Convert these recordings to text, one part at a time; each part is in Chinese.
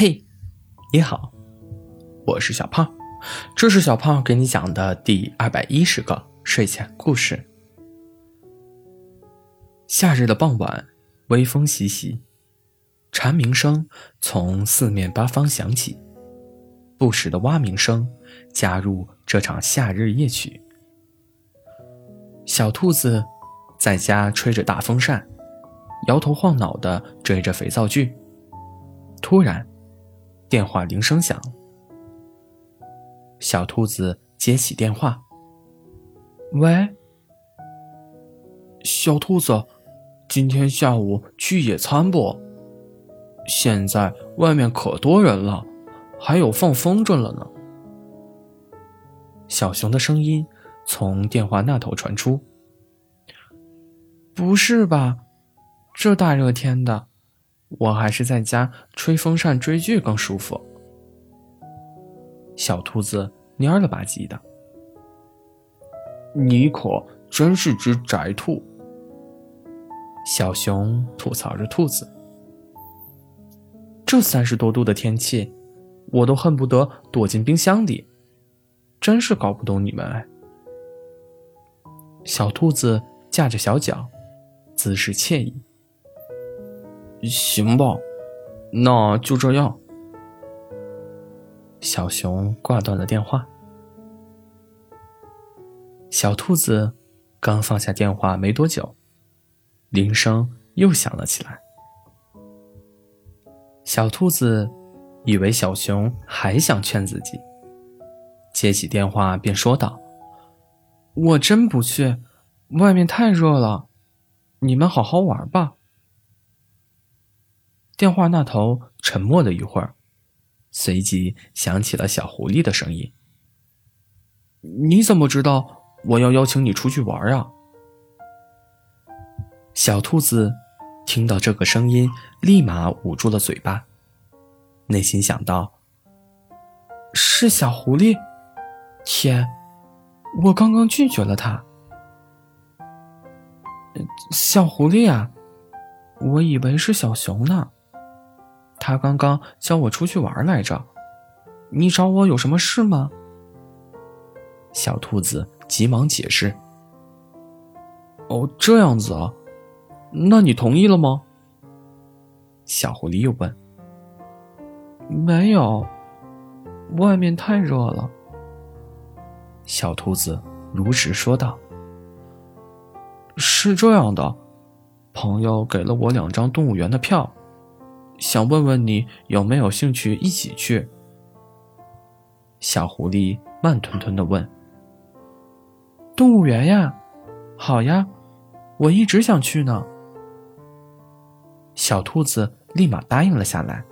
嘿，你好，我是小胖，这是小胖给你讲的第二百一十个睡前故事。夏日的傍晚，微风习习，蝉鸣声从四面八方响起，不时的蛙鸣声加入这场夏日夜曲。小兔子在家吹着大风扇，摇头晃脑的追着肥皂剧，突然。电话铃声响，小兔子接起电话：“喂，小兔子，今天下午去野餐不？现在外面可多人了，还有放风筝了呢。”小熊的声音从电话那头传出：“不是吧？这大热天的。”我还是在家吹风扇追剧更舒服。小兔子蔫了吧唧的，你可真是只宅兔。小熊吐槽着兔子：“这三十多度的天气，我都恨不得躲进冰箱里，真是搞不懂你们。”小兔子架着小脚，姿势惬意。行吧，那就这样。小熊挂断了电话。小兔子刚放下电话没多久，铃声又响了起来。小兔子以为小熊还想劝自己，接起电话便说道：“我真不去，外面太热了，你们好好玩吧。”电话那头沉默了一会儿，随即响起了小狐狸的声音：“你怎么知道我要邀请你出去玩啊？”小兔子听到这个声音，立马捂住了嘴巴，内心想到：“是小狐狸？天，我刚刚拒绝了他。小狐狸啊，我以为是小熊呢。”他刚刚叫我出去玩来着，你找我有什么事吗？小兔子急忙解释：“哦，这样子啊，那你同意了吗？”小狐狸又问：“没有，外面太热了。”小兔子如实说道：“是这样的，朋友给了我两张动物园的票。”想问问你有没有兴趣一起去？小狐狸慢吞吞的问。动物园呀，好呀，我一直想去呢。小兔子立马答应了下来。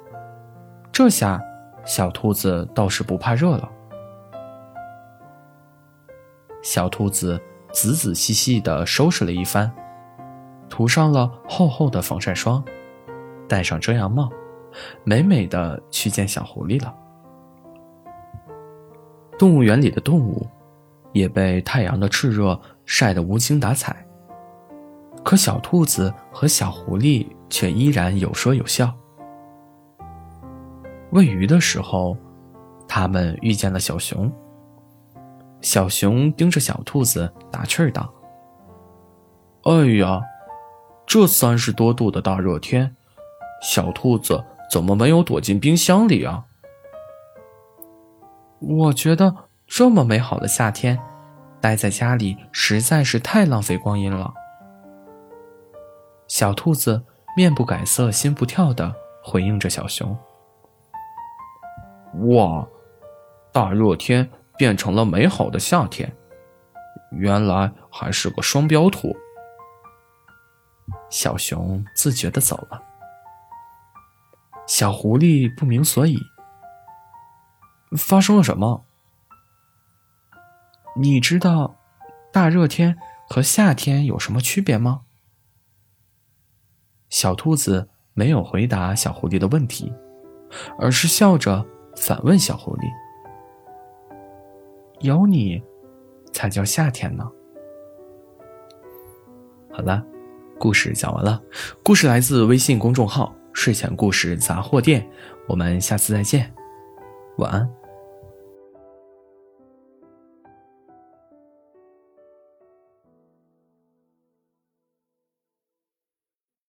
这下，小兔子倒是不怕热了。小兔子仔仔细细的收拾了一番，涂上了厚厚的防晒霜。戴上遮阳帽，美美的去见小狐狸了。动物园里的动物也被太阳的炽热晒得无精打采，可小兔子和小狐狸却依然有说有笑。喂鱼的时候，他们遇见了小熊。小熊盯着小兔子打趣儿道：“哎呀，这三十多度的大热天！”小兔子怎么没有躲进冰箱里啊？我觉得这么美好的夏天，待在家里实在是太浪费光阴了。小兔子面不改色心不跳的回应着小熊：“哇，大热天变成了美好的夏天，原来还是个双标兔。”小熊自觉的走了。小狐狸不明所以，发生了什么？你知道大热天和夏天有什么区别吗？小兔子没有回答小狐狸的问题，而是笑着反问小狐狸：“有你，才叫夏天呢。”好了，故事讲完了。故事来自微信公众号。睡前故事杂货店，我们下次再见，晚安。